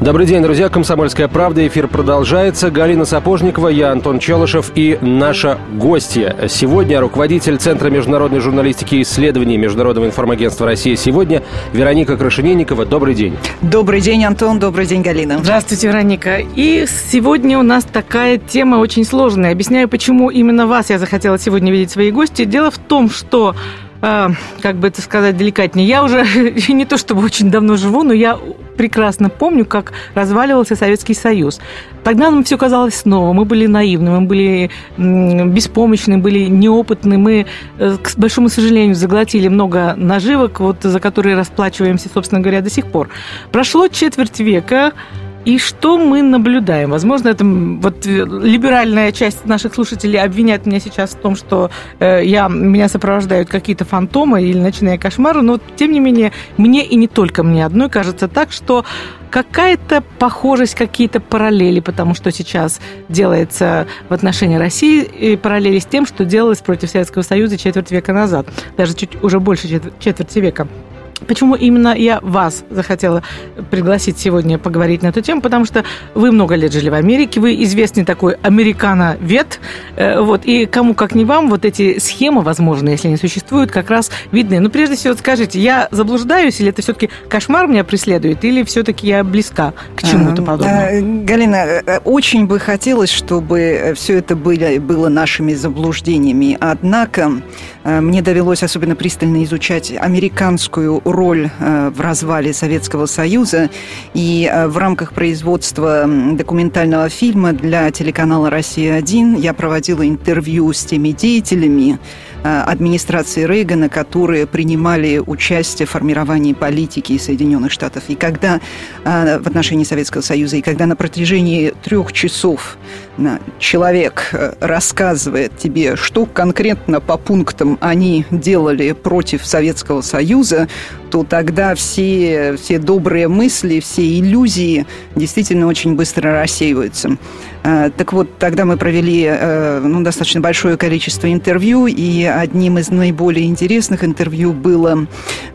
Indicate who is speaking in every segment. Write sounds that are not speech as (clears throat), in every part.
Speaker 1: Добрый день, друзья. «Комсомольская правда». Эфир продолжается. Галина Сапожникова, я Антон Челышев и наша гостья. Сегодня руководитель Центра международной журналистики и исследований Международного информагентства России сегодня Вероника Крашенинникова. Добрый день.
Speaker 2: Добрый день, Антон. Добрый день, Галина.
Speaker 3: Здравствуйте, Вероника. И сегодня у нас такая тема очень сложная. Объясняю, почему именно вас я захотела сегодня видеть свои гости. Дело в том, что как бы это сказать деликатнее, я уже (laughs) не то чтобы очень давно живу, но я прекрасно помню, как разваливался Советский Союз. Тогда нам все казалось снова. Мы были наивны, мы были беспомощны, были неопытны. Мы, э, к большому сожалению, заглотили много наживок, вот, за которые расплачиваемся, собственно говоря, до сих пор. Прошло четверть века, и что мы наблюдаем? Возможно, это вот э, либеральная часть наших слушателей обвиняет меня сейчас в том, что э, я, меня сопровождают какие-то фантомы или ночные кошмары, но тем не менее мне и не только мне одной кажется так, что какая-то похожесть, какие-то параллели, потому что сейчас делается в отношении России, и параллели с тем, что делалось против Советского Союза четверть века назад, даже чуть уже больше четверти века. Почему именно я вас захотела пригласить сегодня поговорить на эту тему? Потому что вы много лет жили в Америке, вы известный такой американовед, э, вот, и кому как не вам вот эти схемы, возможно, если они существуют, как раз видны. Но прежде всего скажите, я заблуждаюсь, или это все-таки кошмар меня преследует, или все-таки я близка к чему-то подобному?
Speaker 2: Галина, э, очень бы хотелось, чтобы все это было, было нашими заблуждениями, однако э, мне довелось особенно пристально изучать американскую роль э, в развале Советского Союза. И э, в рамках производства документального фильма для телеканала «Россия-1» я проводила интервью с теми деятелями, Э, администрации Рейгана, которые принимали участие в формировании политики Соединенных Штатов. И когда э, в отношении Советского Союза, и когда на протяжении трех часов человек э, рассказывает тебе, что конкретно по пунктам они делали против Советского Союза, то тогда все, все добрые мысли, все иллюзии действительно очень быстро рассеиваются. Так вот, тогда мы провели ну, достаточно большое количество интервью, и одним из наиболее интересных интервью было,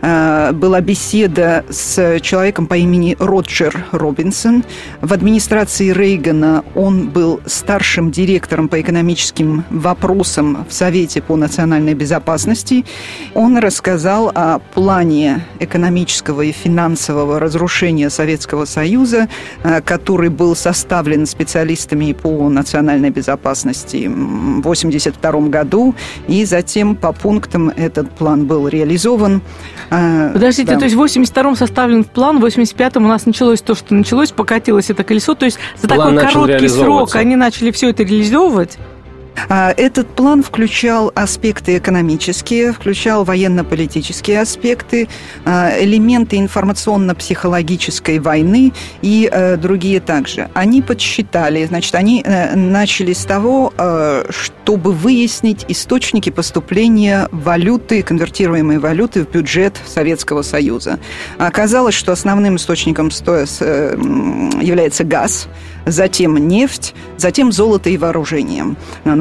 Speaker 2: э, была беседа с человеком по имени Роджер Робинсон. В администрации Рейгана он был старшим директором по экономическим вопросам в Совете по национальной безопасности. Он рассказал о плане экономического и финансового разрушения Советского Союза, э, который был составлен специалистами по национальной безопасности в 1982 году и затем по пунктам этот план был реализован.
Speaker 3: А, Подождите, да. то есть в 82-м составлен план, в 85-м у нас началось то, что началось, покатилось это колесо. То есть за план такой короткий срок они начали все это реализовывать?
Speaker 2: А, этот план включал аспекты экономические, включал военно-политические аспекты, а, элементы информационно-психологической войны и э, другие также. Они подсчитали, значит, они э, начали с того, э, чтобы выяснить источники поступления валюты, конвертируемой валюты в бюджет Советского Союза. Оказалось, что основным источником является газ, затем нефть, затем золото и вооружение.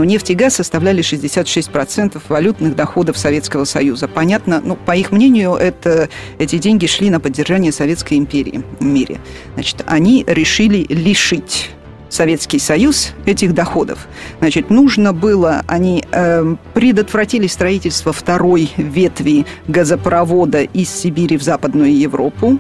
Speaker 2: Нефть и газ составляли 66% валютных доходов Советского Союза. Понятно, ну, по их мнению, это, эти деньги шли на поддержание Советской империи в мире. Значит, они решили лишить Советский Союз этих доходов. Значит, нужно было, они э, предотвратили строительство второй ветви газопровода из Сибири в Западную Европу.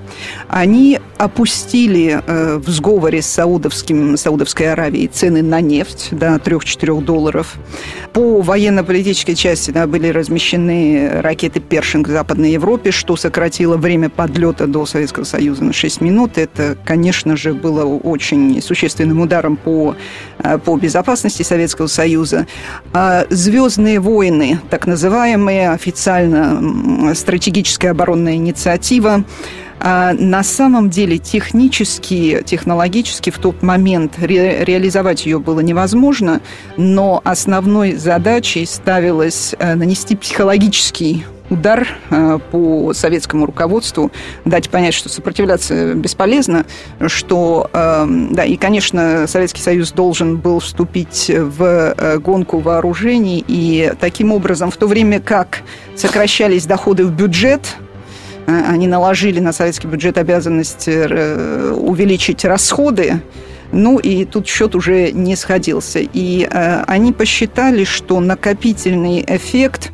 Speaker 2: Они опустили э, в сговоре с Саудовским, Саудовской Аравией цены на нефть до 3-4 долларов. По военно-политической части да, были размещены ракеты «Першинг» в Западной Европе, что сократило время подлета до Советского Союза на 6 минут. Это, конечно же, было очень существенным ударом по, э, по безопасности Советского Союза. А «Звездные войны», так называемые, официально стратегическая оборонная инициатива, а на самом деле технически, технологически в тот момент ре реализовать ее было невозможно, но основной задачей ставилось э, нанести психологический удар э, по советскому руководству, дать понять, что сопротивляться бесполезно, что, эм, да, и, конечно, Советский Союз должен был вступить в э, гонку вооружений, и таким образом, в то время как сокращались доходы в бюджет, э, они наложили на советский бюджет обязанность увеличить расходы, ну и тут счет уже не сходился. И э, они посчитали, что накопительный эффект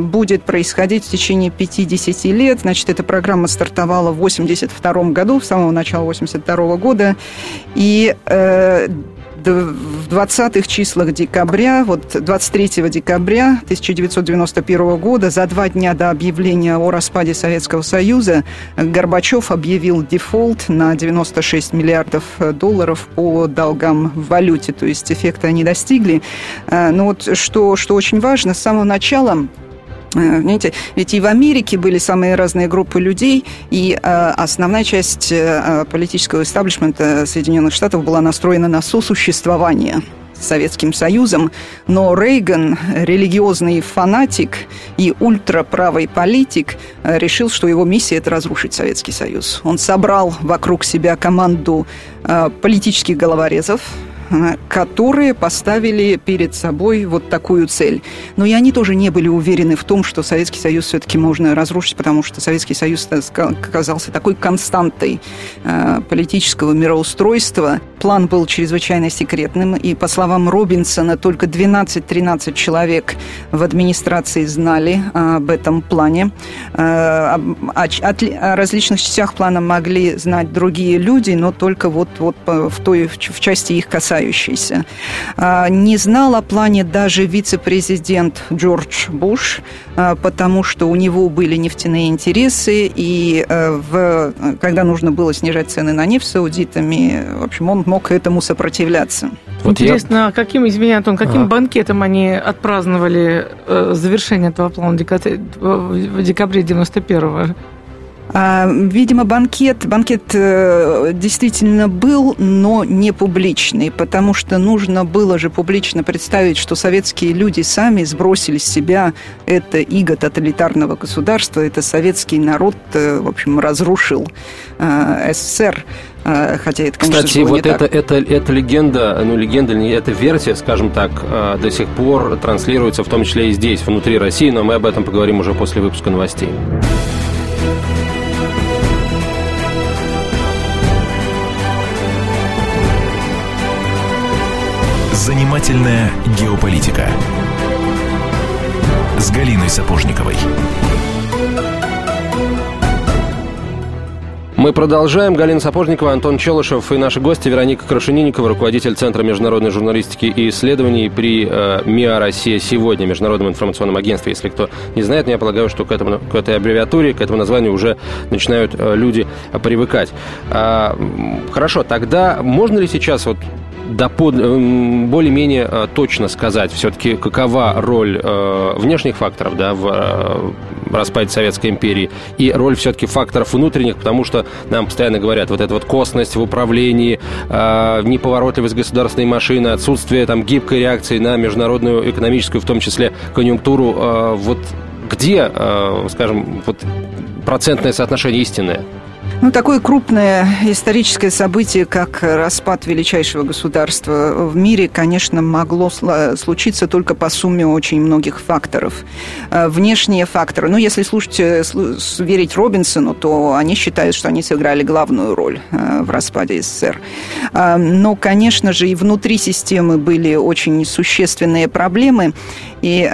Speaker 2: будет происходить в течение 50 лет. Значит, эта программа стартовала в 1982 году, с самого начала 1982 года. И э, в 20-х числах декабря, вот 23 декабря 1991 года, за два дня до объявления о распаде Советского Союза, Горбачев объявил дефолт на 96 миллиардов долларов по долгам в валюте, то есть эффекта они достигли. Э, но вот что, что очень важно, с самого начала Э, понимаете, ведь и в Америке были самые разные группы людей, и э, основная часть э, политического истеблишмента Соединенных Штатов была настроена на сосуществование с Советским Союзом, но Рейган, религиозный фанатик и ультраправый политик, решил, что его миссия – это разрушить Советский Союз. Он собрал вокруг себя команду политических головорезов, которые поставили перед собой вот такую цель. Но и они тоже не были уверены в том, что Советский Союз все-таки можно разрушить, потому что Советский Союз оказался такой константой э, политического мироустройства. План был чрезвычайно секретным, и, по словам Робинсона, только 12-13 человек в администрации знали об этом плане. Э, о различных частях плана могли знать другие люди, но только вот, вот в той в части их касательно касающийся. А, не знал о плане даже вице-президент Джордж Буш, а, потому что у него были нефтяные интересы, и э, в, когда нужно было снижать цены на нефть саудитами, в общем, он мог этому сопротивляться.
Speaker 3: Вот Интересно, я... А каким, извини, Антон, каким ага. банкетом они отпраздновали э, завершение этого плана в декабре 91-го?
Speaker 2: А, видимо, банкет, банкет э, действительно был, но не публичный, потому что нужно было же публично представить, что советские люди сами сбросили с себя это иго тоталитарного государства, это советский народ, э, в общем, разрушил э, СССР хотя это, конечно,
Speaker 1: Кстати, вот это, это, это легенда, ну, легенда, эта версия, скажем так, до сих пор транслируется, в том числе и здесь, внутри России, но мы об этом поговорим уже после выпуска новостей.
Speaker 4: Занимательная геополитика с Галиной Сапожниковой.
Speaker 1: Мы продолжаем. Галина Сапожникова, Антон Челышев и наши гости Вероника Крашенинникова, руководитель Центра международной журналистики и исследований при э, МИА «Россия сегодня», Международном информационном агентстве. Если кто не знает, я полагаю, что к, этому, к этой аббревиатуре, к этому названию уже начинают э, люди привыкать. А, хорошо, тогда можно ли сейчас вот да, более-менее э, точно сказать все-таки, какова роль э, внешних факторов да, в э, распаде Советской империи и роль все-таки факторов внутренних, потому что нам постоянно говорят, вот эта вот косность в управлении, неповоротливость государственной машины, отсутствие там гибкой реакции на международную экономическую, в том числе конъюнктуру, вот где, скажем, вот процентное соотношение истинное?
Speaker 2: Ну, такое крупное историческое событие, как распад величайшего государства в мире, конечно, могло случиться только по сумме очень многих факторов. Э, внешние факторы, ну, если слушать, э, верить Робинсону, то они считают, что они сыграли главную роль э, в распаде СССР. Но, конечно же, и внутри системы были очень существенные проблемы. И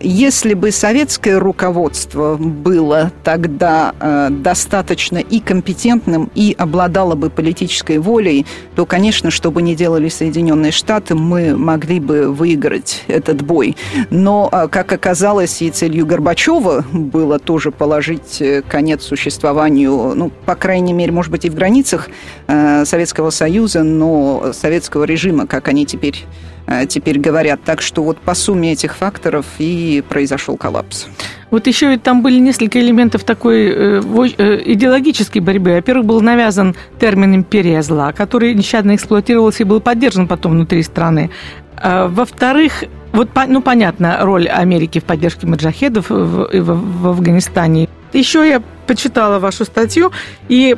Speaker 2: если бы советское руководство было тогда достаточно и компетентным и обладала бы политической волей, то, конечно, что бы ни делали Соединенные Штаты, мы могли бы выиграть этот бой. Но, а, как оказалось, и целью Горбачева было тоже положить э, конец существованию, ну, по крайней мере, может быть, и в границах э, Советского Союза, но советского режима, как они теперь э, теперь говорят. Так что вот по сумме этих факторов и произошел коллапс.
Speaker 3: Вот еще там были несколько элементов такой э, э, идеологической борьбы. Во-первых, был навязан термин «империя зла», который нещадно эксплуатировался и был поддержан потом внутри страны. А, во-вторых, Вот, ну, понятно, роль Америки в поддержке маджахедов в, в, в Афганистане. Еще я почитала вашу статью, и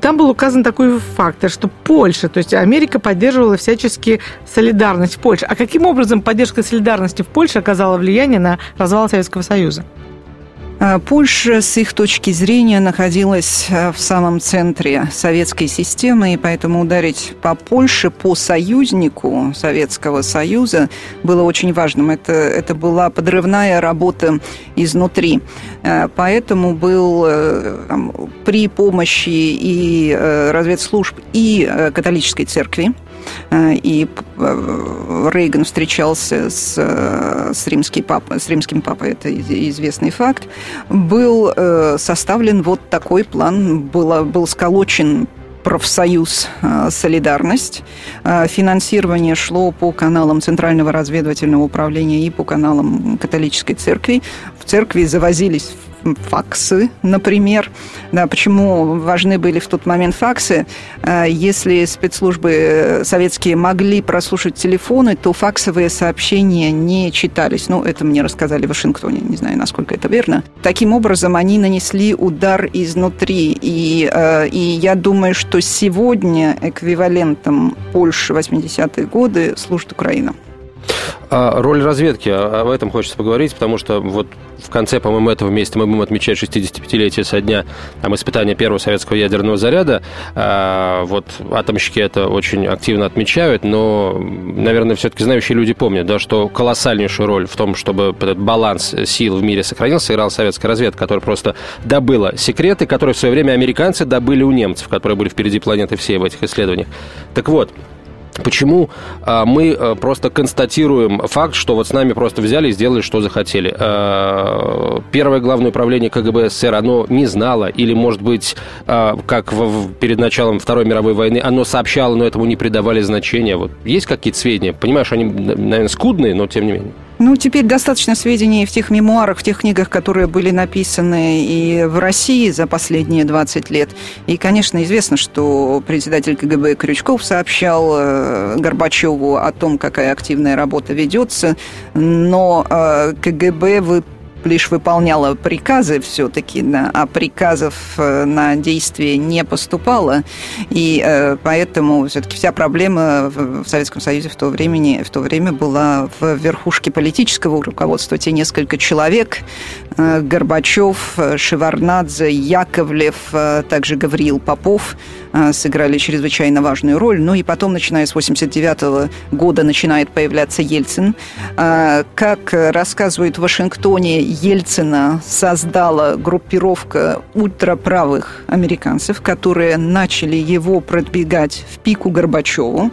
Speaker 3: там был указан такой фактор, что Польша, то есть Америка поддерживала всячески солидарность в Польше. А каким образом поддержка солидарности в Польше оказала влияние на развал Советского Союза?
Speaker 2: А, Польша с их точки зрения находилась а, в самом центре советской системы, и поэтому ударить по Польше, по союзнику Советского Союза было очень важным. Это, это была подрывная работа изнутри. А, поэтому был э, там, при помощи и э, разведслужб, и э, католической церкви, и э, Рейган встречался с, э, с, римский пап, с римским папой, это известный факт, был составлен вот такой план, было, был сколочен профсоюз «Солидарность». Финансирование шло по каналам Центрального разведывательного управления и по каналам католической церкви. В церкви завозились факсы, например. Да, почему важны были в тот момент факсы? Э, если спецслужбы э, советские могли прослушать телефоны, то факсовые сообщения не читались. Ну, это мне рассказали в Вашингтоне, не знаю, насколько это верно. Таким образом, они нанесли удар изнутри. И, э, и я думаю, что сегодня эквивалентом Польши 80-е годы служит Украина.
Speaker 1: А роль разведки, об этом хочется поговорить, потому что вот в конце, по-моему, этого месяца мы будем отмечать 65-летие со дня там, испытания первого советского ядерного заряда. А, вот атомщики это очень активно отмечают, но, наверное, все-таки знающие люди помнят, да, что колоссальнейшую роль в том, чтобы этот баланс сил в мире сохранился, играла советская разведка, которая просто добыла секреты, которые в свое время американцы добыли у немцев, которые были впереди планеты всей в этих исследованиях. Так вот, Почему а, мы а, просто констатируем факт, что вот с нами просто взяли и сделали, что захотели? А, первое главное управление КГБ СССР, оно не знало, или, может быть, как перед началом Второй мировой войны, оно сообщало, но этому не придавали значения. Вот есть какие-то сведения? Понимаешь, они, наверное, скудные, но тем не менее.
Speaker 2: Ну, теперь достаточно сведений в тех мемуарах, в тех книгах, которые были написаны и в России за последние 20 лет. И, конечно, известно, что председатель КГБ Крючков сообщал э, Горбачеву о том, какая активная работа ведется, но э, КГБ вы лишь выполняла приказы все-таки, да, а приказов э, на действие не поступало. И э, поэтому все-таки вся проблема в Советском Союзе в то, времени, в то время была в верхушке политического руководства. Те несколько человек, Горбачев, Шеварнадзе, Яковлев, также Гавриил Попов, сыграли чрезвычайно важную роль. Ну и потом, начиная с 89 года, начинает появляться Ельцин. Как рассказывают в Вашингтоне, Ельцина создала группировка ультраправых американцев, которые начали его продвигать в пику Горбачеву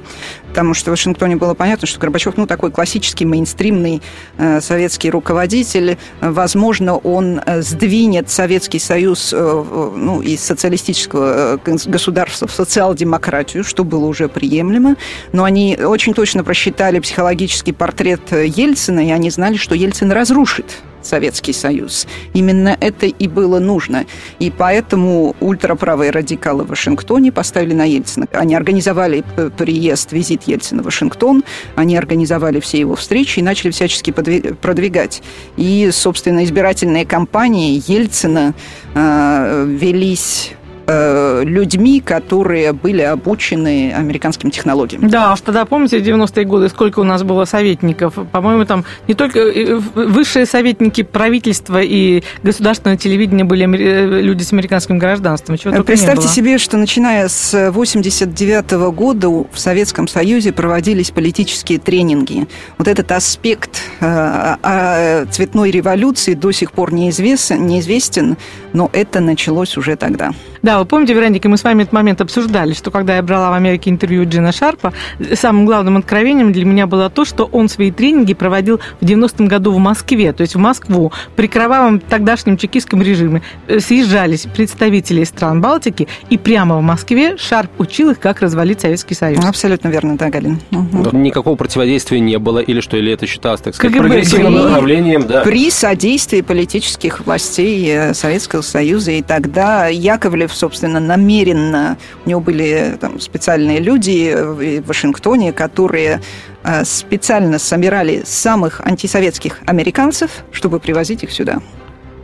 Speaker 2: потому что в Вашингтоне было понятно, что Горбачев, ну, такой классический мейнстримный э, советский руководитель. Возможно, он э, сдвинет Советский Союз, э, ну, из социалистического э, государства в социал-демократию, что было уже приемлемо. Но они очень точно просчитали психологический портрет Ельцина, и они знали, что Ельцин разрушит Советский Союз. Именно это и было нужно. И поэтому ультраправые радикалы в Вашингтоне поставили на Ельцина. Они организовали приезд, визит Ельцина в Вашингтон, они организовали все его встречи и начали всячески продвигать. И, собственно, избирательные кампании Ельцина э, велись э, людьми, которые были обучены американским технологиям.
Speaker 3: Да, аж тогда помните, в 90-е годы сколько у нас было советников? По-моему, там не только э, высшие советники правительства и государственного телевидения были э, люди с американским гражданством.
Speaker 2: Чего Представьте себе, что начиная с 89 -го года в Советском Союзе проводились политические тренинги. Вот этот аспект э, цветной революции до сих пор неизвестен, неизвестен, но это началось уже тогда.
Speaker 3: Да, вы помните, Вероника, мы с вами этот момент обсуждали, что когда я брала в Америке интервью Джина Шарпа, самым главным откровением для меня было то, что он свои тренинги проводил в 90-м году в Москве, то есть в Москву, при кровавом тогдашнем чекистском режиме. Э, съезжались представители стран Балтики, и прямо в Москве Шарп учил их, как развалить Советский Союз.
Speaker 2: Абсолютно верно, да, Галин.
Speaker 1: Угу. Никакого противодействия не было, или что, или это считалось, так сказать, КГБ прогрессивным
Speaker 2: при, направлением? Да. При содействии политических властей э, Советского Союза. И тогда Яковлев, собственно, намеренно, у него были там, специальные люди в Вашингтоне, которые э, специально собирали самых антисоветских американцев, чтобы привозить их сюда.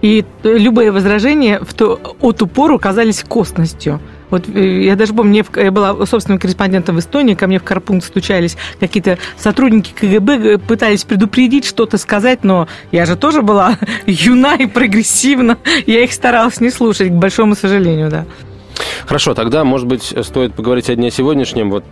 Speaker 3: И любые возражения в ту, от ту казались косностью. Вот э, я даже помню, я была собственным корреспондентом в Эстонии, ко мне в Карпункт стучались какие-то сотрудники КГБ, э, пытались предупредить, что-то сказать, но я же тоже была (laughs) юна и прогрессивна, я их старалась не слушать, к большому сожалению, да.
Speaker 1: Хорошо, тогда, может быть, стоит поговорить о дне сегодняшнем. Вот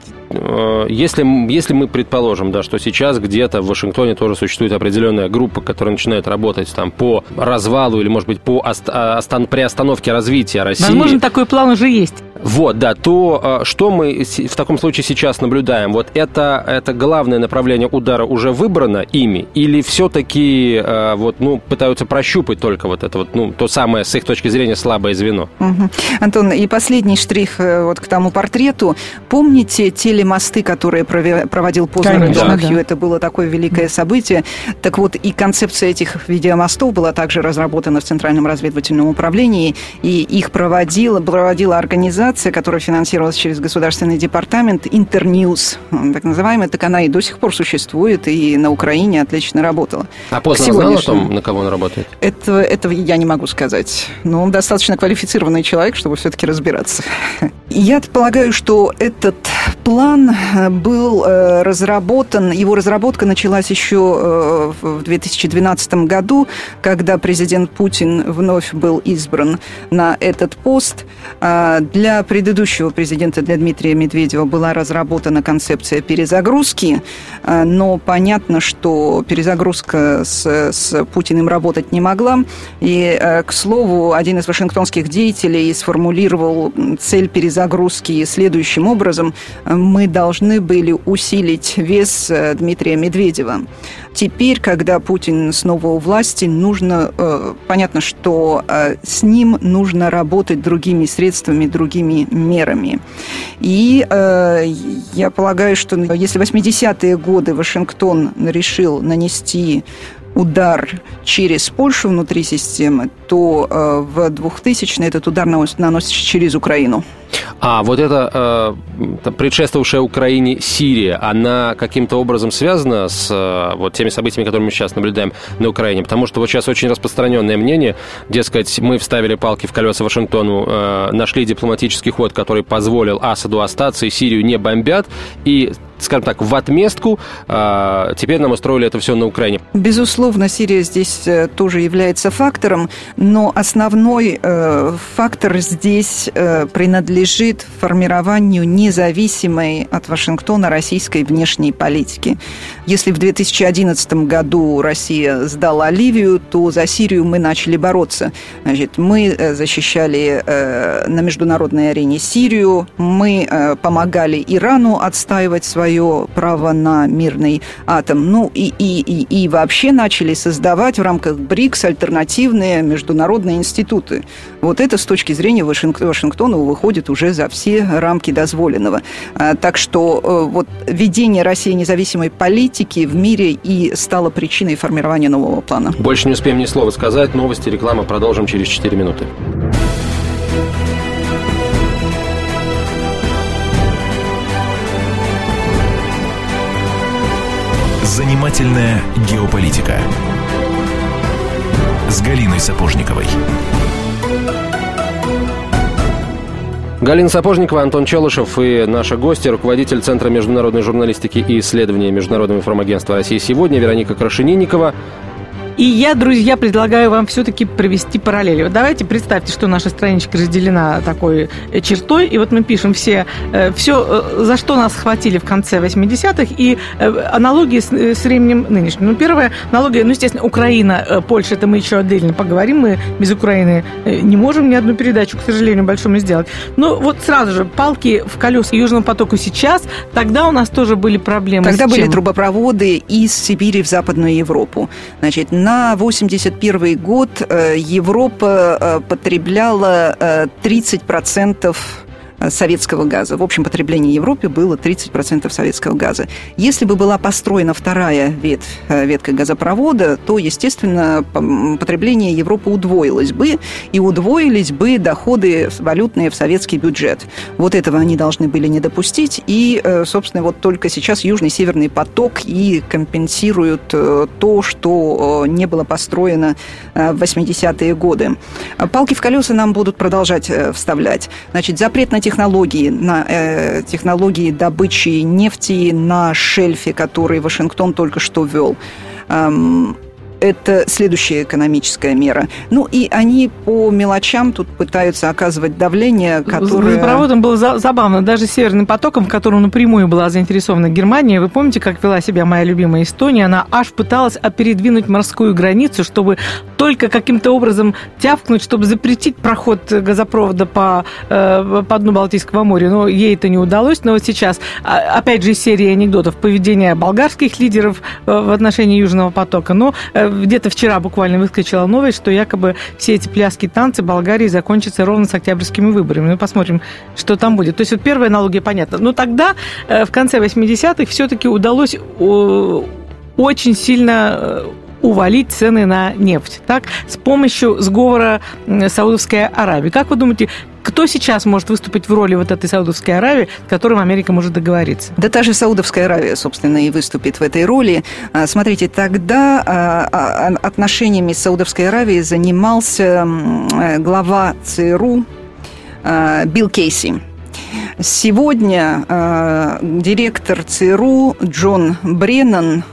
Speaker 1: если, если мы предположим, да, что сейчас где-то в Вашингтоне тоже существует определенная группа, которая начинает работать там по развалу или, может быть, по ост, а, остан, приостановке развития России.
Speaker 3: Возможно, такой план уже есть.
Speaker 1: Вот, да, то э, что мы в таком случае сейчас наблюдаем? Вот это, это главное направление удара уже выбрано ими? Или все-таки э, вот, ну, пытаются прощупать только вот это вот, ну, то самое, с их точки зрения, слабое звено?
Speaker 2: Угу. Антон, и последний штрих вот к тому портрету. Помните теле были мосты, которые проводил Познер и Донахью. Да. Это было такое великое событие. Так вот, и концепция этих видеомостов была также разработана в Центральном разведывательном управлении, и их проводила, проводила организация, которая финансировалась через государственный департамент Интерньюз, так называемая. Так она и до сих пор существует, и на Украине отлично работала.
Speaker 1: А Познер знал о том, на кого он работает?
Speaker 2: Это, этого я не могу сказать. Но он достаточно квалифицированный человек, чтобы все-таки разбираться. (laughs) Я полагаю, что этот план план э, был э, разработан, его разработка началась еще э, в 2012 году, когда президент Путин вновь был избран на этот пост. А для предыдущего президента, для Дмитрия Медведева, была разработана концепция перезагрузки, но понятно, что перезагрузка с, с Путиным работать не могла. И, к слову, один из вашингтонских деятелей сформулировал цель перезагрузки следующим образом. Мы мы должны были усилить вес э, Дмитрия Медведева. Теперь, когда Путин снова у власти, нужно, э, понятно, что э, с ним нужно работать другими средствами, другими мерами. И я полагаю, что если в 80-е годы Вашингтон решил нанести удар через Польшу внутри системы, то в 2000 этот удар наносится через Украину.
Speaker 1: А вот эта э, предшествовавшая Украине Сирия, она каким-то образом связана с э, вот теми событиями, которые мы сейчас наблюдаем на Украине? Потому что вот сейчас очень распространенное мнение, дескать, мы вставили палки в колеса Вашингтону, э, нашли дипломатический ход, который позволил Асаду остаться, и Сирию не бомбят, и скажем так, в отместку. А, теперь нам устроили это все на Украине.
Speaker 2: Безусловно, Сирия здесь э, тоже является фактором, но основной э, фактор здесь э, принадлежит формированию независимой от Вашингтона российской внешней политики. Если в 2011 году Россия сдала Ливию, то за Сирию мы начали бороться. Значит, мы защищали на международной арене Сирию, мы помогали Ирану отстаивать свое право на мирный атом. Ну и, и, и, и вообще начали создавать в рамках БРИКС альтернативные международные институты. Вот это с точки зрения Вашингтона выходит уже за все рамки дозволенного. А, так что э, вот ведение России независимой политики в мире и стало причиной формирования нового плана.
Speaker 1: Больше не успеем ни слова сказать. Новости, реклама. Продолжим через 4 минуты.
Speaker 4: Занимательная геополитика с Галиной Сапожниковой.
Speaker 1: Галина Сапожникова, Антон Челышев и наша гостья, руководитель Центра международной журналистики и исследования Международного информагентства России сегодня, Вероника Крашенинникова.
Speaker 3: И я, друзья, предлагаю вам все-таки провести параллели. Вот давайте представьте, что наша страничка разделена такой э, чертой, и вот мы пишем все, э, все э, за что нас схватили в конце 80-х, и аналогии с, с временем нынешним. Ну, первая аналогия, ну, естественно, Украина, Польша, это мы еще отдельно поговорим, мы без Украины не можем ни одну передачу, к сожалению, большому сделать. Но вот сразу же, палки в колеса Южному потоку сейчас, тогда у нас тоже были проблемы.
Speaker 2: Тогда были трубопроводы из Сибири в Западную Европу. Значит, на 81 год э, Европа э, потребляла 30% советского газа. В общем потреблении Европы было 30% советского газа. Если бы была построена вторая ветвь, ветка газопровода, то, естественно, потребление Европы удвоилось бы, и удвоились бы доходы валютные в советский бюджет. Вот этого они должны были не допустить, и, собственно, вот только сейчас Южный Северный поток и компенсируют то, что не было построено в 80-е годы. Палки в колеса нам будут продолжать э, вставлять. Значит, запрет на технологии, на э, технологии добычи нефти на шельфе, который Вашингтон только что ввел. Эм, это следующая экономическая мера. Ну и они по мелочам тут пытаются оказывать давление, которое...
Speaker 3: С газопроводом было забавно. Даже Северным потоком, в котором напрямую была заинтересована Германия, вы помните, как вела себя моя любимая Эстония? Она аж пыталась передвинуть морскую границу, чтобы только каким-то образом тявкнуть, чтобы запретить проход газопровода по, э, по дну Балтийского моря. Но ей это не удалось. Но вот сейчас, а, опять же, серия анекдотов поведения болгарских лидеров э, в отношении Южного потока. Но э, где-то вчера буквально выскочила новость, что якобы все эти пляски танцы Болгарии закончатся ровно с октябрьскими выборами. Мы посмотрим, что там будет. То есть вот первая аналогия понятна. Но тогда, э, в конце 80-х, все-таки удалось очень сильно э, увалить цены на нефть, так, с помощью сговора Саудовской Аравии. Как вы думаете, кто сейчас может выступить в роли вот этой Саудовской Аравии, с которым Америка может договориться?
Speaker 2: Да та же Саудовская Аравия, собственно, и выступит в этой роли. А, смотрите, тогда а, а, отношениями с Саудовской Аравией занимался глава ЦРУ Билл Кейси. Сегодня директор ЦРУ Джон Бреннан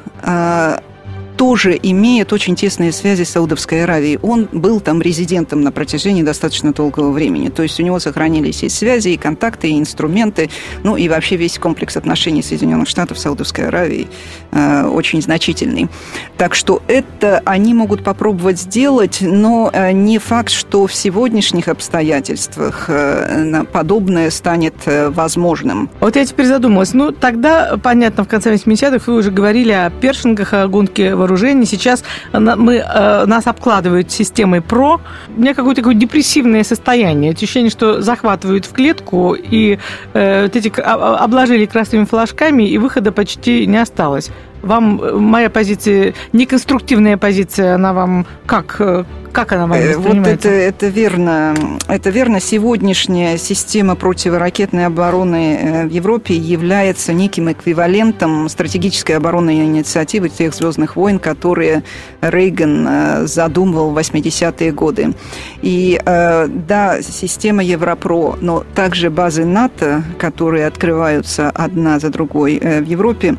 Speaker 2: тоже имеет очень тесные связи с Саудовской Аравией. Он был там резидентом на протяжении достаточно долгого времени. То есть у него сохранились и связи, и контакты, и инструменты, ну и вообще весь комплекс отношений Соединенных Штатов с Саудовской Аравией э, очень значительный. Так что это они могут попробовать сделать, но э, не факт, что в сегодняшних обстоятельствах э, подобное станет э, возможным.
Speaker 3: Вот я теперь задумалась. Ну, тогда, понятно, в конце 80-х вы уже говорили о першингах, о гонке вооружений. Сейчас мы, э, нас обкладывают системой ПРО. У меня какое-то такое депрессивное состояние. Ощущение, что захватывают в клетку и э, вот эти обложили красными флажками, и выхода почти не осталось. Вам э, моя позиция, неконструктивная позиция, она вам как, э, как она вам
Speaker 2: Вот это, это верно. Это верно. Сегодняшняя система противоракетной обороны э, в Европе является неким эквивалентом стратегической оборонной инициативы тех «Звездных войн», которые Рейган задумывал в 80-е годы. И да, система Европро, но также базы НАТО, которые открываются одна за другой в Европе,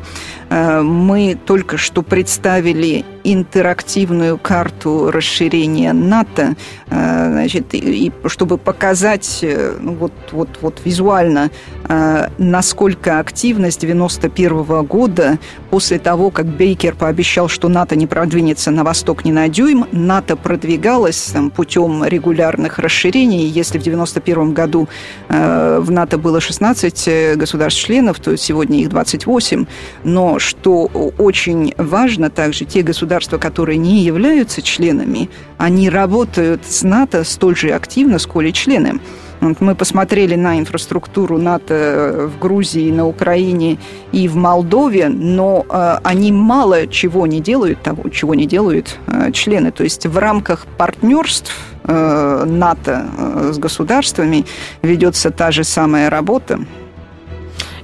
Speaker 2: мы только что представили интерактивную карту расширения НАТО, э, значит, и, чтобы показать э, ну, вот, вот, вот визуально, э, насколько активно с 91 года, после того, как Бейкер пообещал, что НАТО не продвинется на восток ни на дюйм, НАТО продвигалось там, путем регулярных расширений. Если в 91 году в НАТО было 16 государств-членов, то сегодня их 28. Но что очень важно также, те государства, государства, которые не являются членами, они работают с НАТО столь же активно, сколь и члены. Мы посмотрели на инфраструктуру НАТО в Грузии, на Украине и в Молдове, но э, они мало чего не делают того, чего не делают э, члены. То есть в рамках партнерств э, НАТО с государствами ведется та же самая работа.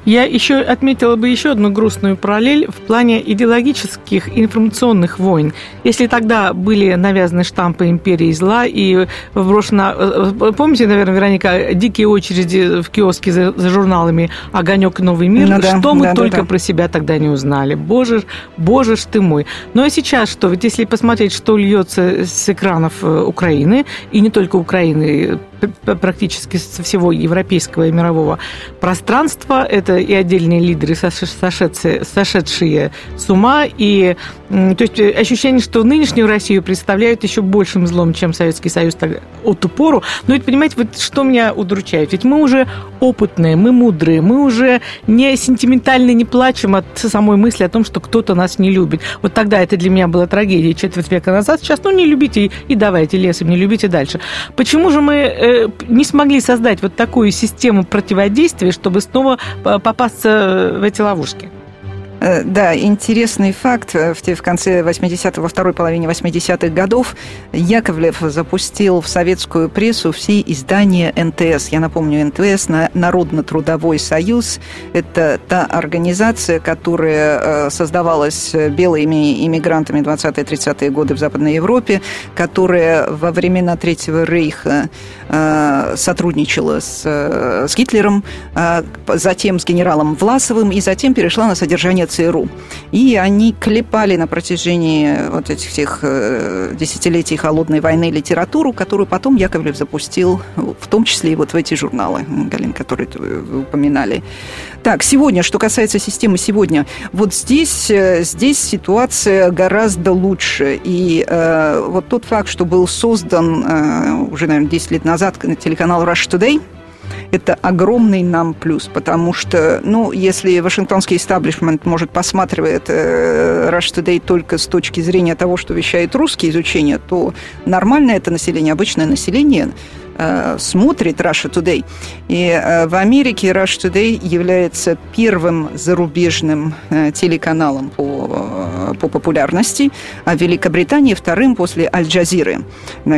Speaker 3: Я еще отметила бы еще одну грустную параллель в плане идеологических информационных войн. Если тогда были навязаны штампы империи зла и вброшена... Э, помните, наверное, Вероника, дикие очереди в киоске за, за журналами «Огонек. Новый мир», ну, да, что мы да, только да, да. про себя тогда не узнали. Боже, боже ж ты мой. Ну а сейчас что? Ведь если посмотреть, что льется с экранов э, Украины, и не только Украины, практически со всего европейского и мирового пространства. Это и отдельные лидеры, сошедшие, сошедшие с ума. И то есть ощущение, что нынешнюю Россию представляют еще большим злом, чем Советский Союз от упору. Но ведь, понимаете, вот что меня удручает? Ведь мы уже опытные, мы мудрые, мы уже не сентиментальны, не плачем от самой мысли о том, что кто-то нас не любит. Вот тогда это для меня была трагедия четверть века назад. Сейчас, ну, не любите и давайте лесом, не любите дальше. Почему же мы э, не смогли создать вот такую систему противодействия, чтобы снова попасться в эти ловушки?
Speaker 2: Э, да, интересный факт. В, в конце 80-х, во второй половине 80-х годов Яковлев запустил в советскую прессу все издания НТС. Я напомню, НТС – Народно-трудовой союз. Это та организация, которая э, создавалась белыми иммигрантами 20-30-е годы в Западной Европе, которая во времена Третьего Рейха э, сотрудничала с, с Гитлером, затем с генералом Власовым и затем перешла на содержание ЦРУ. И они клепали на протяжении вот этих всех э, десятилетий холодной войны литературу, которую потом Яковлев запустил, в том числе и вот в эти журналы, Галин, которые вы упоминали. Так, сегодня, что касается системы сегодня, вот здесь, э, здесь ситуация гораздо лучше. И э, вот тот факт, что был создан э, уже, наверное, 10 лет назад телеканал Rush Today – это огромный нам плюс, потому что, ну, если вашингтонский истаблишмент может посматривать э, Rush Today только с точки зрения того, что вещает русские изучения, то нормальное это население, обычное население смотрит Russia Today. И э, в Америке Russia Today является первым зарубежным э, телеканалом по, по популярности, а в Великобритании вторым после Аль-Джазиры.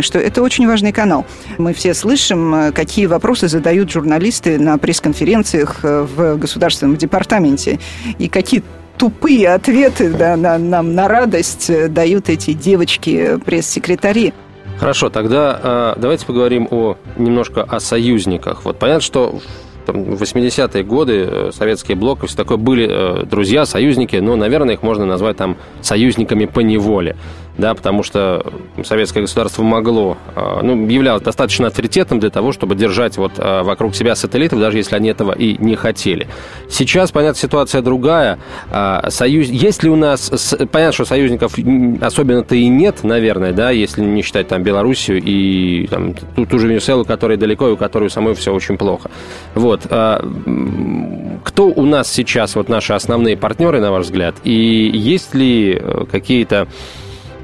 Speaker 2: Что это очень важный канал. Мы все слышим, какие вопросы задают журналисты на пресс-конференциях в Государственном департаменте и какие тупые ответы да, на, нам на радость дают эти девочки-пресс-секретари.
Speaker 1: Хорошо, тогда э, давайте поговорим о немножко о союзниках. Вот понятно, что в 80-е годы э, советский блок все такое были э, друзья, союзники, но, наверное, их можно назвать там союзниками по неволе да, потому что советское государство могло, а, ну, являлось достаточно авторитетным для того, чтобы держать вот а, вокруг себя сателлитов, даже если они этого и не хотели. Сейчас, понятно, ситуация другая. А, союз... Есть ли у нас... Понятно, что союзников особенно-то и нет, наверное, да, если не считать там Белоруссию и там, ту, ту же Венесуэлу, которая далеко и у которой самой все очень плохо. Вот. Кто у нас сейчас вот наши основные партнеры, на ваш взгляд? И есть ли э, какие-то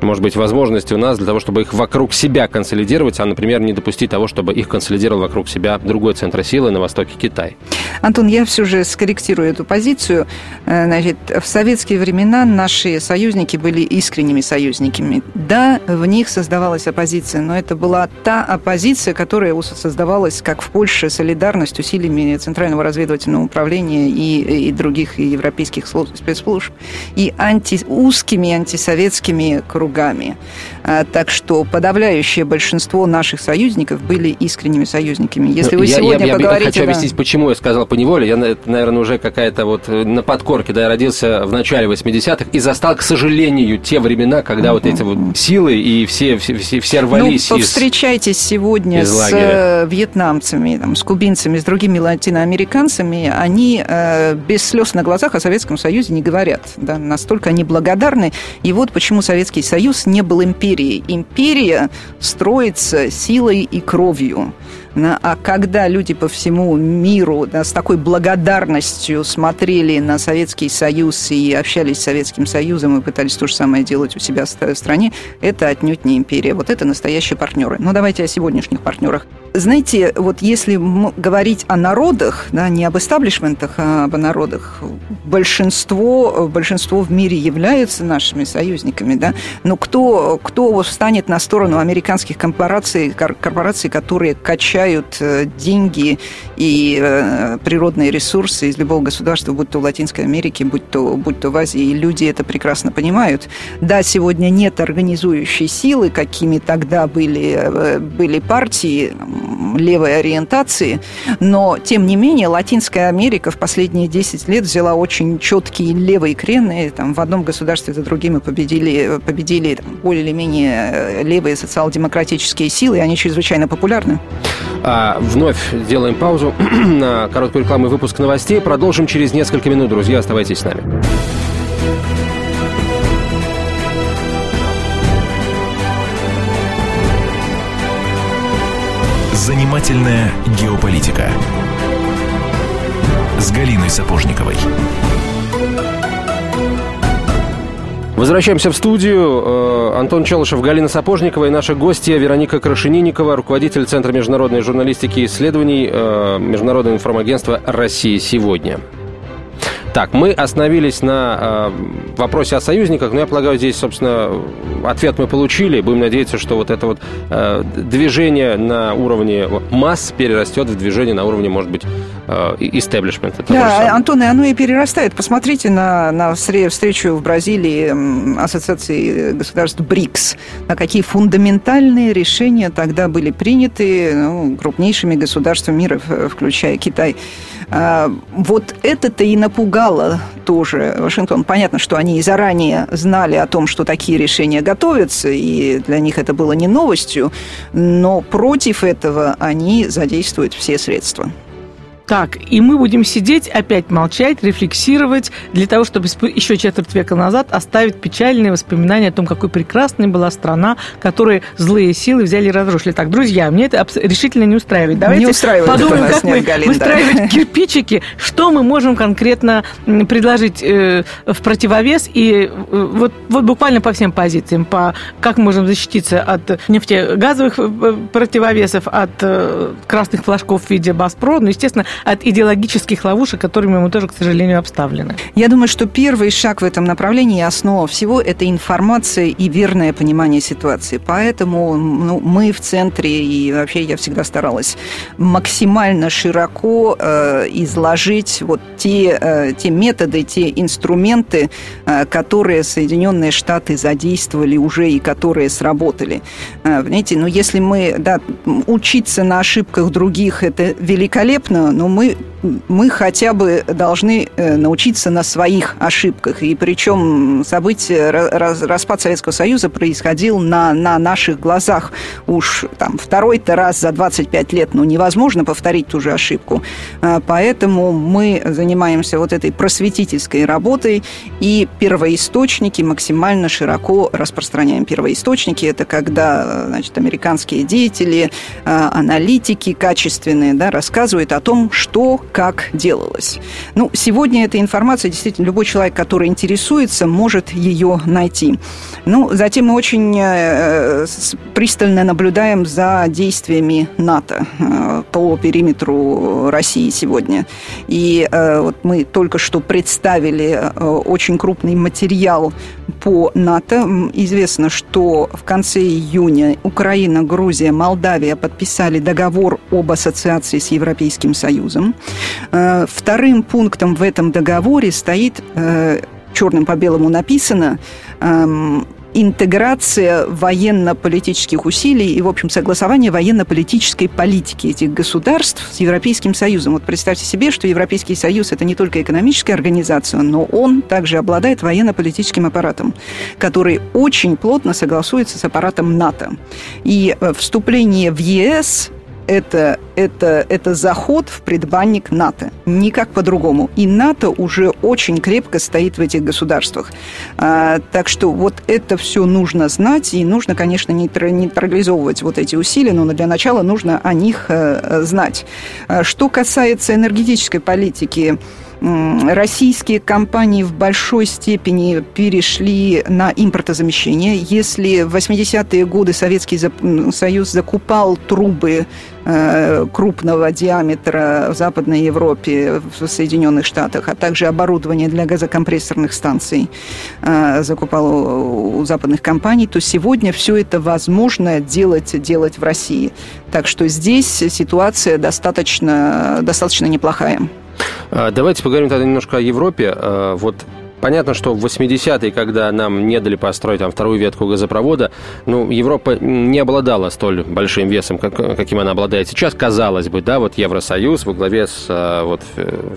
Speaker 1: может быть, возможности у нас для того, чтобы их вокруг себя консолидировать, а, например, не допустить того, чтобы их консолидировал вокруг себя другой центр силы на востоке Китай.
Speaker 2: Антон, я все же скорректирую эту позицию. Э, значит, в советские времена наши союзники были искренними союзниками. Да, в них создавалась оппозиция, но это была та оппозиция, которая создавалась, как в Польше, солидарность усилиями Центрального разведывательного управления и, и других европейских спецслужб, и анти, узкими антисоветскими кругами врагами. А, так что подавляющее большинство наших союзников были искренними союзниками. Если вы
Speaker 1: я,
Speaker 2: сегодня
Speaker 1: я, я,
Speaker 2: поговорите...
Speaker 1: Я хочу объяснить, почему я сказал по неволе. Я, это, наверное, уже какая-то вот э, на подкорке, да, я родился в начале 80-х и застал, к сожалению, те времена, когда вот эти вот силы и все, все, все, все рвались
Speaker 2: ну, из встречайтесь сегодня из с э, вьетнамцами, там, с кубинцами, с другими латиноамериканцами, они э, без слез на глазах о Советском Союзе не говорят. Да, настолько они благодарны. И вот почему Советский Союз не был империей. Империя строится силой и кровью. А когда люди по всему миру да, с такой благодарностью смотрели на Советский Союз и общались с Советским Союзом и пытались то же самое делать у себя в стране, это отнюдь не империя. Вот это настоящие партнеры. Но давайте о сегодняшних партнерах. Знаете, вот если говорить о народах, да, не об эстаблишментах, а об народах, большинство, большинство в мире являются нашими союзниками, да, но кто, кто встанет на сторону американских корпораций, корпораций, которые качают э, деньги и э, природные ресурсы из любого государства, будь то в Латинской Америке, будь то, будь то в Азии, и люди это прекрасно понимают. Да, сегодня нет организующей силы, какими тогда были, э, были партии, левой ориентации, но, тем не менее, Латинская Америка в последние 10 лет взяла очень четкие левые крены, там, в одном государстве за другим и победили, победили более или менее левые социал-демократические силы, и они чрезвычайно популярны.
Speaker 1: А, вновь делаем паузу (clears throat) на короткую рекламу и выпуск новостей. Продолжим через несколько минут, друзья, оставайтесь с нами.
Speaker 4: Занимательная геополитика Сапожниковой.
Speaker 1: Возвращаемся в студию. Э, Антон Челышев, Галина Сапожникова и наша гостья Вероника Крашенинникова, руководитель Центра международной журналистики и исследований э, Международного информагентства «Россия сегодня». Так, мы остановились на э, вопросе о союзниках, но я полагаю, здесь, собственно, ответ мы получили. Будем надеяться, что вот это вот э, движение на уровне масс перерастет в движение на уровне, может быть, истеблишмента.
Speaker 2: Э, да, Антон, и оно и перерастает. Посмотрите на, на встречу в Бразилии Ассоциации государств БРИКС, на какие фундаментальные решения тогда были приняты ну, крупнейшими государствами мира, включая Китай. А, вот это-то и напугало тоже Вашингтон. Понятно, что они заранее знали о том, что такие решения готовятся, и для них это было не новостью, но против этого они задействуют все средства.
Speaker 3: Так, и мы будем сидеть, опять молчать, рефлексировать, для того, чтобы еще четверть века назад оставить печальные воспоминания о том, какой прекрасной была страна, которую злые силы взяли и разрушили. Так, друзья, мне это решительно не устраивает.
Speaker 2: Давайте не устраивает
Speaker 3: подумаем, как мы Галин, выстраивать да. кирпичики, что мы можем конкретно предложить э, в противовес, и э, вот, вот буквально по всем позициям, по как мы можем защититься от нефтегазовых э, противовесов, от красных флажков в виде Баспро, ну, естественно, от идеологических ловушек, которыми мы тоже, к сожалению, обставлены.
Speaker 2: Я думаю, что первый шаг в этом направлении, основа всего, это информация и верное понимание ситуации. Поэтому ну, мы в центре, и вообще я всегда старалась максимально широко э, изложить вот те, э, те методы, те инструменты, э, которые Соединенные Штаты задействовали уже и которые сработали. Э, понимаете, ну если мы, да, учиться на ошибках других, это великолепно, но но мы, мы хотя бы должны э, научиться на своих ошибках. И причем события, распад Советского Союза происходил на, на наших глазах. Уж там второй-то раз за 25 лет, ну, невозможно повторить ту же ошибку. А, поэтому мы занимаемся вот этой просветительской работой и первоисточники максимально широко распространяем. Первоисточники – это когда значит, американские деятели, а, аналитики качественные да, рассказывают о том, что, как делалось. Ну, сегодня эта информация, действительно, любой человек, который интересуется, может ее найти. Ну, затем мы очень э, пристально наблюдаем за действиями НАТО э, по периметру России сегодня. И э, вот мы только что представили очень крупный материал по НАТО. Известно, что в конце июня Украина, Грузия, Молдавия подписали договор об ассоциации с Европейским Союзом. Э, вторым пунктом в этом договоре стоит, э, черным по белому написано, эм, интеграция военно-политических усилий и, в общем, согласование военно-политической политики этих государств с Европейским Союзом. Вот представьте себе, что Европейский Союз – это не только экономическая организация, но он также обладает военно-политическим аппаратом, который очень плотно согласуется с аппаратом НАТО. И э, вступление в ЕС это, это, это заход в предбанник НАТО. Никак по-другому. И НАТО уже очень крепко стоит в этих государствах. А, так что вот это все нужно знать, и нужно, конечно, нейтрализовывать вот эти усилия, но для начала нужно о них э, знать. А, что касается энергетической политики, российские компании в большой степени перешли на импортозамещение. Если в 80-е годы Советский Союз закупал трубы крупного диаметра в Западной Европе, в Соединенных Штатах, а также оборудование для газокомпрессорных станций э, закупал у западных компаний, то сегодня все это возможно делать, делать в России. Так что здесь ситуация достаточно, достаточно неплохая.
Speaker 1: А, давайте поговорим тогда немножко о Европе. А, вот Понятно, что в 80-е, когда нам не дали построить там вторую ветку газопровода, ну, Европа не обладала столь большим весом, как, каким она обладает сейчас, казалось бы, да, вот Евросоюз во главе с а, вот,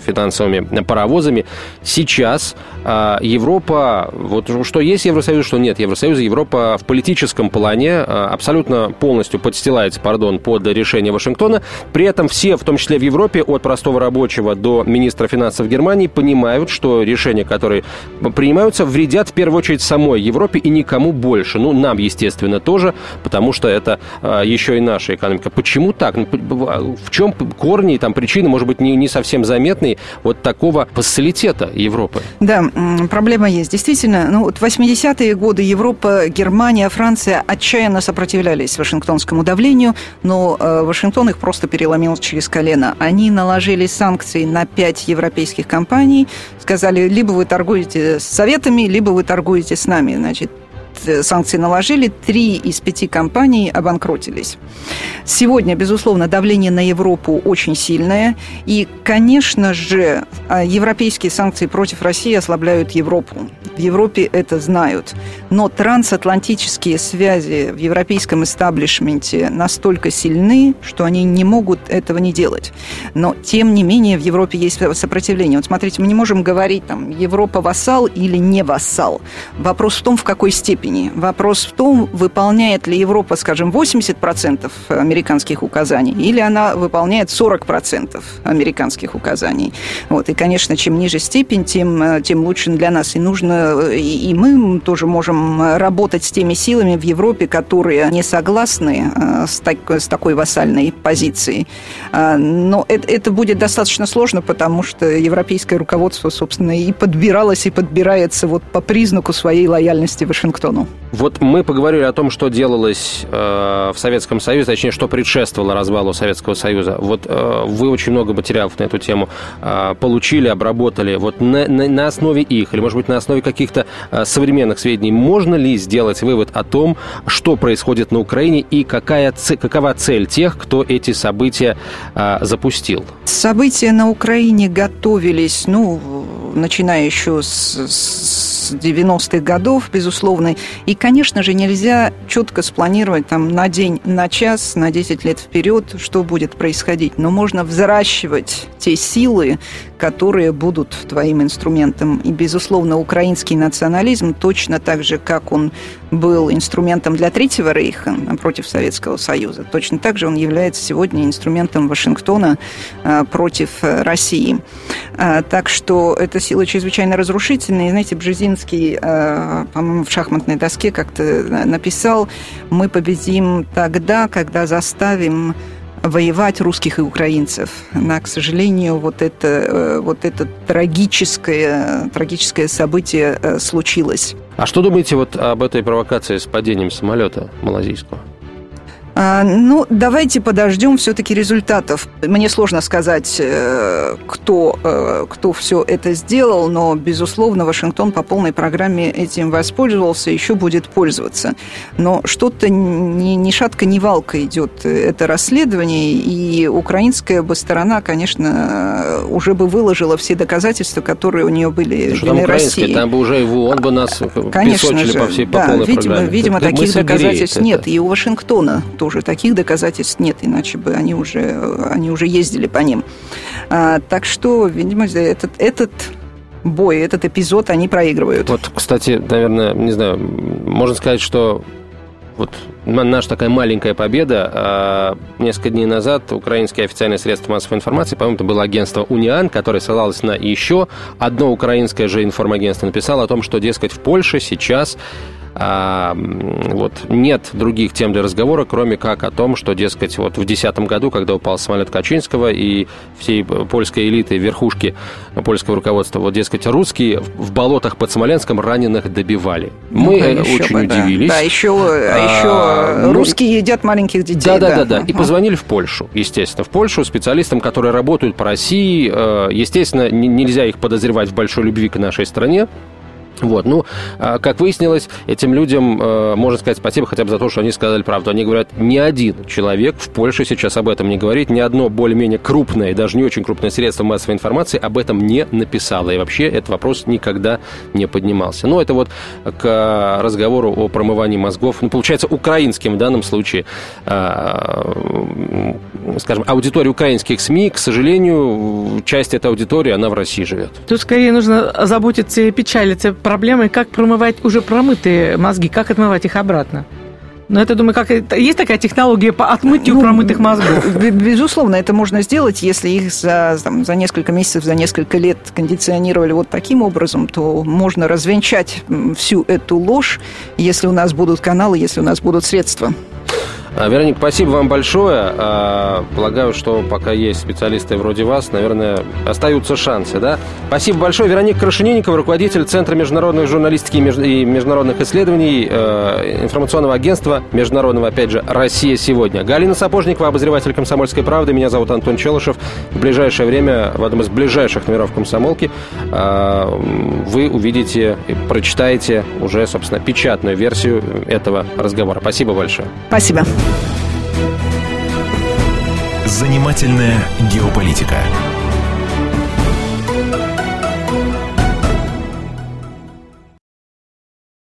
Speaker 1: финансовыми паровозами. Сейчас а, Европа, вот что есть Евросоюз, что нет Евросоюза, Европа в политическом плане а, абсолютно полностью подстилается, пардон, под решение Вашингтона. При этом все, в том числе в Европе, от простого рабочего до министра финансов Германии, понимают, что решения, которые принимаются, вредят в первую очередь самой Европе и никому больше. Ну, нам, естественно, тоже, потому что это а, еще и наша экономика. Почему так? Ну, в чем корни, там, причины, может быть, не, не совсем заметные вот такого фасилитета Европы?
Speaker 2: Да, проблема есть. Действительно, ну, вот 80-е годы Европа, Германия, Франция отчаянно сопротивлялись Вашингтонскому давлению, но э, Вашингтон их просто переломил через колено. Они наложили санкции на пять европейских компаний, сказали, либо вы торгуете с Советами, либо вы торгуете с нами. Значит, санкции наложили, три из пяти компаний обанкротились. Сегодня, безусловно, давление на Европу очень сильное. И, конечно же, а, европейские санкции против России ослабляют Европу. В Европе это знают. Но трансатлантические связи в европейском истаблишменте настолько сильны, что они не могут этого не делать. Но, тем не менее, в Европе есть сопротивление. Вот смотрите, мы не можем говорить, там, Европа вассал или не вассал. Вопрос в том, в какой степени степени. Вопрос в том, выполняет ли Европа, скажем, 80% американских указаний, или она выполняет 40% американских указаний. Вот. И, конечно, чем ниже степень, тем, э, тем лучше для нас. И нужно, и, и мы тоже можем работать с теми силами в Европе, которые не согласны э, с, так, с такой вассальной позицией. А, но это, это будет достаточно сложно, потому что европейское руководство, собственно, и подбиралось, и подбирается вот по признаку своей лояльности Вашингтону сторону.
Speaker 1: Вот мы поговорили о том, что делалось э, в Советском Союзе, точнее, что предшествовало развалу Советского Союза. Вот э, вы очень много материалов на эту тему э, получили, обработали. Вот на, на, на основе их, или, может быть, на основе каких-то э, современных сведений, можно ли сделать вывод о том, что происходит на Украине и какая, какова цель тех, кто эти события э, запустил?
Speaker 2: События на Украине готовились, ну, начиная еще с, с 90-х годов, безусловно. И, конечно же, нельзя четко спланировать там на день, на час, на 10 лет вперед, что будет происходить. Но можно взращивать те силы, которые будут твоим инструментом. И, безусловно, украинский национализм, точно так же, как он был инструментом для Третьего Рейха против Советского Союза, точно так же он является сегодня инструментом Вашингтона а, против России. А, так что эта сила чрезвычайно разрушительная. И, знаете, Бжезинский, а, по-моему, в шахматной доске как-то написал, мы победим тогда, когда заставим воевать русских и украинцев. Но, к сожалению, вот это, э, вот это трагическое, трагическое событие э, случилось.
Speaker 1: А что думаете вот об этой провокации с падением самолета малазийского?
Speaker 2: А, ну, давайте подождем все-таки результатов. Мне сложно сказать, э, кто, э, кто все это сделал, но, безусловно, Вашингтон по полной программе этим воспользовался, еще будет пользоваться. Но что-то ни, ни шатка, ни валка идет это расследование, и украинская бы сторона, конечно, уже бы выложила все доказательства, которые у нее были
Speaker 1: что там России. Там бы уже его, он бы нас конечно же, по всей по да, полной
Speaker 2: видимо,
Speaker 1: программе.
Speaker 2: Видимо, так, таких доказательств это. нет. И у Вашингтона тоже уже таких доказательств нет, иначе бы они уже, они уже ездили по ним. А, так что, видимо, этот, этот бой, этот эпизод они проигрывают.
Speaker 1: Вот, кстати, наверное, не знаю, можно сказать, что вот наша такая маленькая победа. А, несколько дней назад украинские официальные средства массовой информации, по-моему, это было агентство «Униан», которое ссылалось на еще одно украинское же информагентство, написало о том, что, дескать, в Польше сейчас а, вот нет других тем для разговора, кроме как о том, что, дескать, вот в 2010 году, когда упал самолет Качинского и всей польской элиты, верхушки польского руководства, вот, дескать, русские в болотах под Смоленском раненых добивали. Ну, Мы ну, очень бы, удивились.
Speaker 2: Да, еще, а, еще ну, русские едят маленьких детей.
Speaker 1: Да, да, да, да. И позвонили в Польшу, естественно. В Польшу специалистам, которые работают по России. Э, естественно, нельзя их подозревать в большой любви к нашей стране. Вот, ну, а, как выяснилось, этим людям э, можно сказать спасибо хотя бы за то, что они сказали правду. Они говорят, ни один человек в Польше сейчас об этом не говорит, ни одно более-менее крупное, даже не очень крупное средство массовой информации об этом не написало. И вообще этот вопрос никогда не поднимался. Но это вот к разговору о промывании мозгов, ну, получается, украинским в данном случае, э, скажем, аудитория украинских СМИ, к сожалению, часть этой аудитории, она в России живет.
Speaker 3: Тут скорее нужно заботиться и печалиться проблемой, как промывать уже промытые мозги, как отмывать их обратно. Ну, это, думаю, как есть такая технология по отмытию ну, промытых мозгов?
Speaker 2: Безусловно, это можно сделать, если их за, там, за несколько месяцев, за несколько лет кондиционировали вот таким образом, то можно развенчать всю эту ложь, если у нас будут каналы, если у нас будут средства.
Speaker 1: А, Вероник, спасибо вам большое. А, полагаю, что пока есть специалисты вроде вас, наверное, остаются шансы, да? Спасибо большое. Вероника Крашенинникова, руководитель Центра международной журналистики и международных исследований э, информационного агентства международного, опять же, «Россия сегодня». Галина Сапожникова, обозреватель «Комсомольской правды». Меня зовут Антон Челышев. В ближайшее время в одном из ближайших номеров «Комсомолки» а, вы увидите и прочитаете уже, собственно, печатную версию этого разговора. Спасибо большое.
Speaker 2: Спасибо.
Speaker 4: Занимательная геополитика.